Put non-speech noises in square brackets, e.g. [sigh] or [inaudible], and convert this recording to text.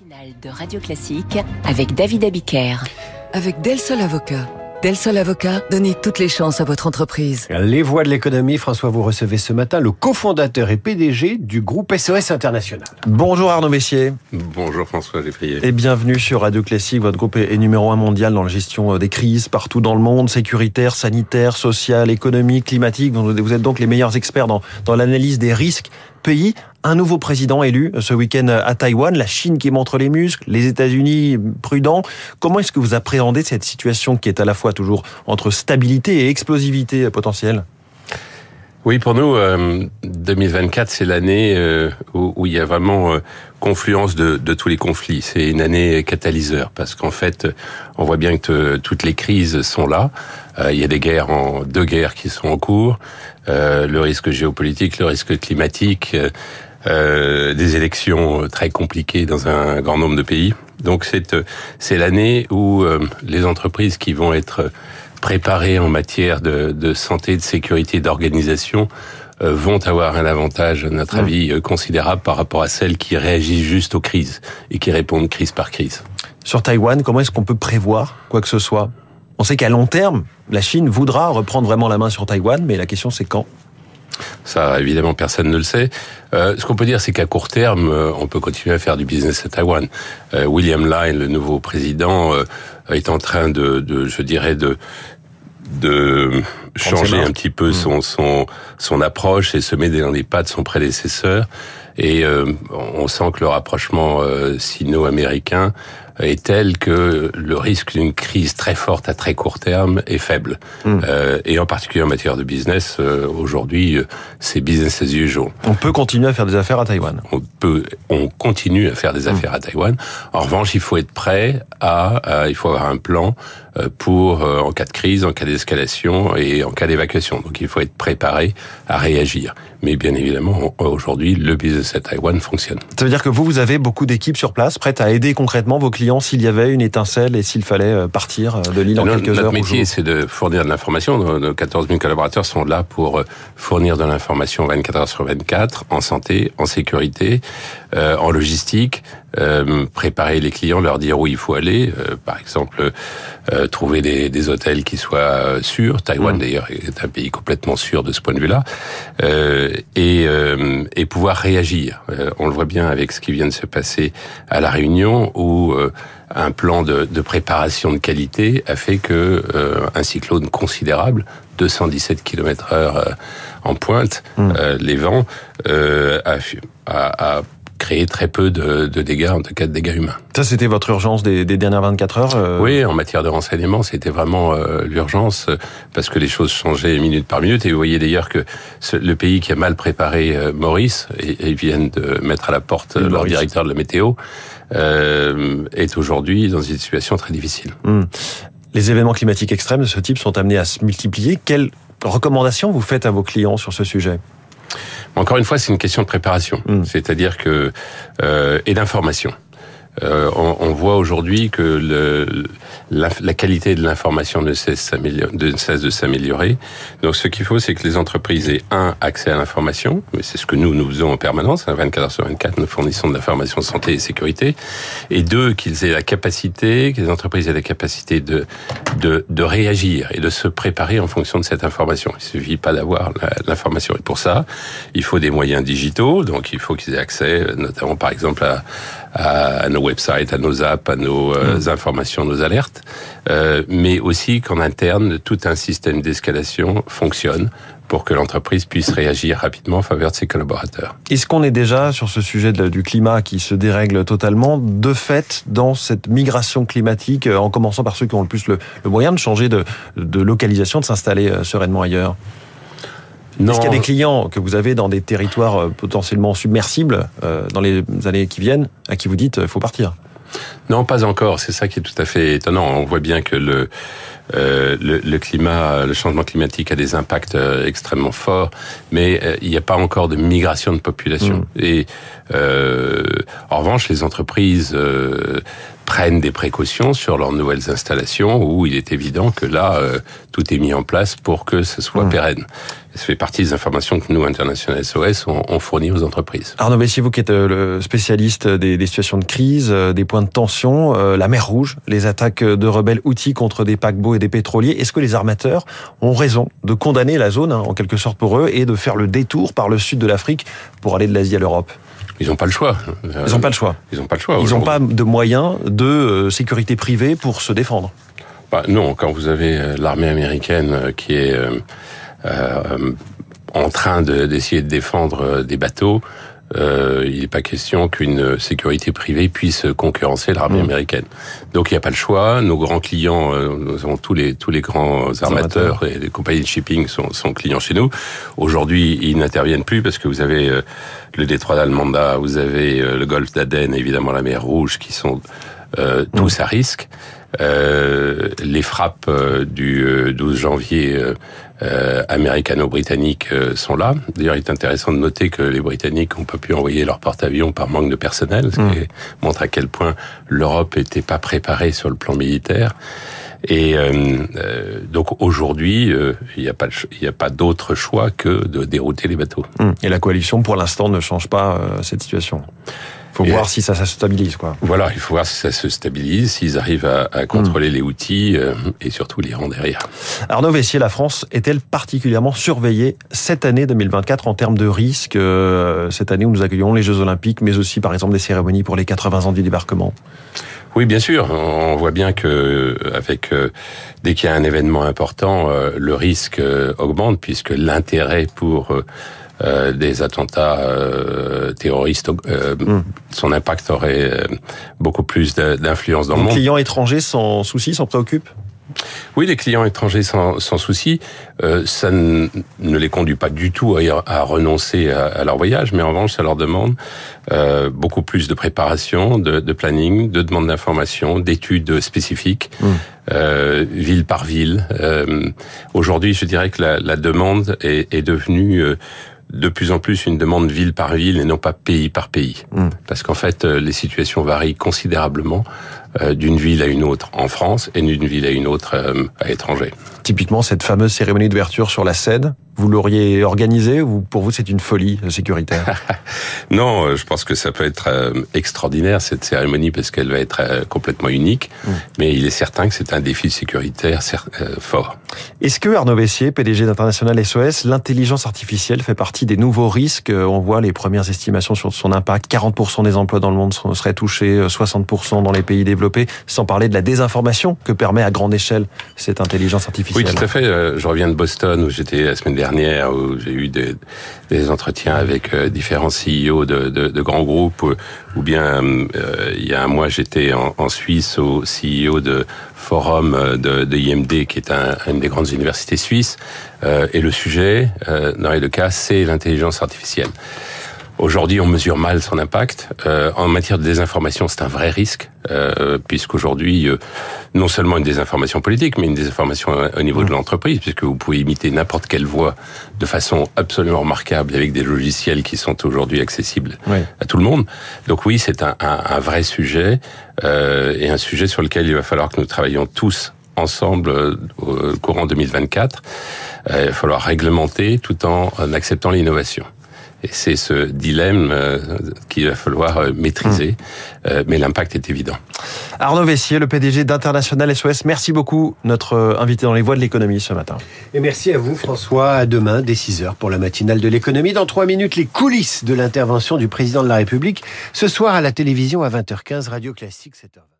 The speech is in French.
matinale de Radio Classique avec David Abiker. Avec Del Sol Avocat. Del Sol Avocat, donnez toutes les chances à votre entreprise. Les voix de l'économie, François, vous recevez ce matin le cofondateur et PDG du groupe SOS International. Bonjour Arnaud Messier. Bonjour François Léfrier. Et bienvenue sur Radio Classique. Votre groupe est numéro un mondial dans la gestion des crises partout dans le monde, sécuritaire, sanitaire, social, économique, climatique. Vous êtes donc les meilleurs experts dans, dans l'analyse des risques pays. Un nouveau président élu ce week-end à Taïwan, la Chine qui montre les muscles, les États-Unis prudents. Comment est-ce que vous appréhendez cette situation qui est à la fois toujours entre stabilité et explosivité potentielle? Oui, pour nous, 2024, c'est l'année euh, où, il y a vraiment euh, confluence de, de, tous les conflits. C'est une année catalyseur parce qu'en fait, on voit bien que toutes les crises sont là. Euh, il y a des guerres, en, deux guerres qui sont en cours. le risque géopolitique, le risque climatique, des élections très compliquées dans un grand nombre de pays. Donc c'est c'est l'année où les entreprises qui vont être préparés en matière de, de santé, de sécurité, d'organisation euh, vont avoir un avantage, à notre mmh. avis, euh, considérable par rapport à celles qui réagissent juste aux crises et qui répondent crise par crise. Sur Taïwan, comment est-ce qu'on peut prévoir quoi que ce soit? On sait qu'à long terme, la Chine voudra reprendre vraiment la main sur Taïwan, mais la question c'est quand? Ça, évidemment, personne ne le sait. Euh, ce qu'on peut dire, c'est qu'à court terme, euh, on peut continuer à faire du business à Taïwan. Euh, William Line, le nouveau président, euh, est en train de, de je dirais, de de changer un petit peu hmm. son, son, son approche et se mettre dans les pas de son prédécesseur. Et euh, on sent que le rapprochement euh, sino-américain est tel que le risque d'une crise très forte à très court terme est faible. Hmm. Euh, et en particulier en matière de business, euh, aujourd'hui, euh, c'est business as usual. On peut continuer à faire des affaires à Taïwan. On peut, on continue à faire des hmm. affaires à Taïwan. En revanche, il faut être prêt à, il faut avoir un plan euh, pour en cas de crise, en cas d'escalation et en cas d'évacuation. Donc il faut être préparé à réagir. Mais bien évidemment, aujourd'hui, le business à Taïwan fonctionne. Ça veut dire que vous, vous avez beaucoup d'équipes sur place prêtes à aider concrètement vos clients s'il y avait une étincelle et s'il fallait euh, partir euh, de l'île en quelques heures Notre métier, c'est de fournir de l'information. Nos 14 000 collaborateurs sont là pour euh, fournir de l'information 24 heures sur 24, en santé, en sécurité, en logistique, préparer les clients, leur dire où il faut aller. par exemple, trouver des, des, hôtels qui soient sûrs. Taïwan, mm. d'ailleurs, est un pays complètement sûr de ce point de vue-là. et, et pouvoir réagir. on le voit bien avec ce qui vient de se passer à La Réunion, où un plan de, de, préparation de qualité a fait que euh, un cyclone considérable, 217 km/h euh, en pointe, mmh. euh, les vents, euh, a, a, a, créé très peu de, de, dégâts, en tout cas de dégâts humains. Ça, c'était votre urgence des, des, dernières 24 heures euh? Oui, en matière de renseignement, c'était vraiment euh, l'urgence, parce que les choses changeaient minute par minute. Et vous voyez d'ailleurs que ce, le pays qui a mal préparé Maurice, et, et ils viennent de mettre à la porte leur directeur de la météo, euh, est aujourd'hui dans une situation très difficile. Mmh. Les événements climatiques extrêmes de ce type sont amenés à se multiplier. Quelles recommandations vous faites à vos clients sur ce sujet? Encore une fois, c'est une question de préparation, mmh. c'est-à-dire que euh, et d'information. Euh, on, on, voit aujourd'hui que le, la, la, qualité de l'information ne cesse, de, s'améliorer. Donc, ce qu'il faut, c'est que les entreprises aient un accès à l'information, mais c'est ce que nous nous faisons en permanence. 24 hein, heures sur 24, nous fournissons de l'information santé et sécurité. Et deux, qu'ils aient la capacité, que les entreprises aient la capacité de, de, de réagir et de se préparer en fonction de cette information. Il suffit pas d'avoir l'information. Et pour ça, il faut des moyens digitaux. Donc, il faut qu'ils aient accès, notamment par exemple à, à nos websites, à nos apps, à nos euh, mmh. informations, nos alertes, euh, mais aussi qu'en interne, tout un système d'escalation fonctionne pour que l'entreprise puisse réagir rapidement en faveur de ses collaborateurs. Est-ce qu'on est déjà sur ce sujet de, du climat qui se dérègle totalement, de fait, dans cette migration climatique, euh, en commençant par ceux qui ont le plus le, le moyen de changer de, de localisation, de s'installer sereinement ailleurs? Est-ce qu'il y a des clients que vous avez dans des territoires euh, potentiellement submersibles euh, dans les années qui viennent à qui vous dites il euh, faut partir? Non, pas encore. C'est ça qui est tout à fait étonnant. On voit bien que le, euh, le, le, climat, le changement climatique a des impacts euh, extrêmement forts, mais euh, il n'y a pas encore de migration de population. Mm. Et en revanche, les entreprises prennent des précautions sur leurs nouvelles installations où il est évident que là, euh, tout est mis en place pour que ce soit mmh. pérenne. Ça fait partie des informations que nous, International SOS, on, on fournit aux entreprises. Arnaud Messier, vous qui êtes euh, le spécialiste des, des situations de crise, euh, des points de tension, la mer Rouge, les attaques de rebelles outils contre des paquebots et des pétroliers, est-ce que les armateurs ont raison de condamner la zone, hein, en quelque sorte pour eux, et de faire le détour par le sud de l'Afrique pour aller de l'Asie à l'Europe? Ils n'ont pas le choix. Ils n'ont pas le choix. Ils n'ont pas le choix. Ils n'ont pas de moyens de euh, sécurité privée pour se défendre. Bah, non, quand vous avez euh, l'armée américaine euh, qui est euh, en train d'essayer de, défendre des bateaux, euh, il n'est pas question qu'une sécurité privée puisse concurrencer l'armée mmh. américaine. Donc il n'y a pas le choix. Nos grands clients, euh, nous avons tous les tous les grands armateurs et les compagnies de shipping sont, sont clients chez nous. Aujourd'hui, ils n'interviennent plus parce que vous avez euh, le détroit d'Almanda, vous avez le golfe d'Aden, évidemment la mer Rouge, qui sont tous mmh. à risque. Euh, les frappes euh, du 12 euh, janvier américano-britanniques sont là. D'ailleurs, il est intéressant de noter que les Britanniques n'ont pas pu envoyer leur porte-avions par manque de personnel, ce qui mmh. montre à quel point l'Europe n'était pas préparée sur le plan militaire. Et euh, donc aujourd'hui, euh, il n'y a pas, il a pas d'autre choix que de dérouter les bateaux. Mmh. Et la coalition, pour l'instant, ne change pas euh, cette situation faut voir si ça, ça, se stabilise, quoi. Voilà, il faut voir si ça se stabilise, s'ils arrivent à, à contrôler mm. les outils euh, et surtout l'Iran derrière. Arnaud Vessier, la France est-elle particulièrement surveillée cette année 2024 en termes de risques euh, Cette année où nous accueillons les Jeux Olympiques, mais aussi par exemple des cérémonies pour les 80 ans du débarquement? Oui, bien sûr. On voit bien que avec euh, dès qu'il y a un événement important, le risque augmente puisque l'intérêt pour euh, des attentats euh, terroristes, euh, hmm. son impact aurait beaucoup plus d'influence dans le monde. Les clients étrangers sans souci s'en préoccupent? Oui, les clients étrangers sans, sans souci, euh, ça ne, les conduit pas du tout à, à renoncer à, à, leur voyage, mais en revanche, ça leur demande euh, beaucoup plus de préparation, de, de planning, de demande d'information, d'études spécifiques, hmm. euh, ville par ville. Aujourd'hui, je dirais que la, la demande est, est devenue de plus en plus une demande ville par ville et non pas pays par pays. Hmm. Parce qu'en fait, euh, les situations varient considérablement euh, d'une ville à une autre en France et d'une ville à une autre euh, à l'étranger. Typiquement, cette fameuse cérémonie d'ouverture sur la Seine, vous l'auriez organisée ou pour vous c'est une folie sécuritaire [laughs] Non, euh, je pense que ça peut être euh, extraordinaire cette cérémonie parce qu'elle va être euh, complètement unique, mm. mais il est certain que c'est un défi sécuritaire fort. Est-ce que Arnaud Bessier, PDG d'International SOS, l'intelligence artificielle fait partie des nouveaux risques? On voit les premières estimations sur son impact, 40% des emplois dans le monde seraient touchés, 60% dans les pays développés, sans parler de la désinformation que permet à grande échelle cette intelligence artificielle. Oui, tout à fait. Je reviens de Boston où j'étais la semaine dernière où j'ai eu des, des, entretiens avec euh, différents CEO de, de, de grands groupes, ou bien euh, il y a un mois j'étais en, en, Suisse au CEO de Forum euh, de, de IMD, qui est un, une des grandes universités suisses, et le sujet, dans les deux cas, c'est l'intelligence artificielle. Aujourd'hui, on mesure mal son impact. Euh, en matière de désinformation, c'est un vrai risque, euh, puisqu'aujourd'hui, euh, non seulement une désinformation politique, mais une désinformation au niveau de l'entreprise, puisque vous pouvez imiter n'importe quelle voix de façon absolument remarquable avec des logiciels qui sont aujourd'hui accessibles à tout le monde. Donc oui, c'est un, un, un, vrai sujet euh, et un sujet sur lequel il va falloir que nous travaillions tous ensemble euh, au courant 2024. Euh, il va falloir réglementer tout en acceptant l'innovation. Et c'est ce dilemme euh, qu'il va falloir euh, maîtriser, mmh. euh, mais l'impact est évident. Arnaud Vessier, le PDG d'International SOS, merci beaucoup, notre invité dans les voies de l'économie ce matin. Et merci à vous François, à demain dès 6h pour la matinale de l'économie. Dans 3 minutes, les coulisses de l'intervention du président de la République, ce soir à la télévision à 20h15, Radio Classique 7h20.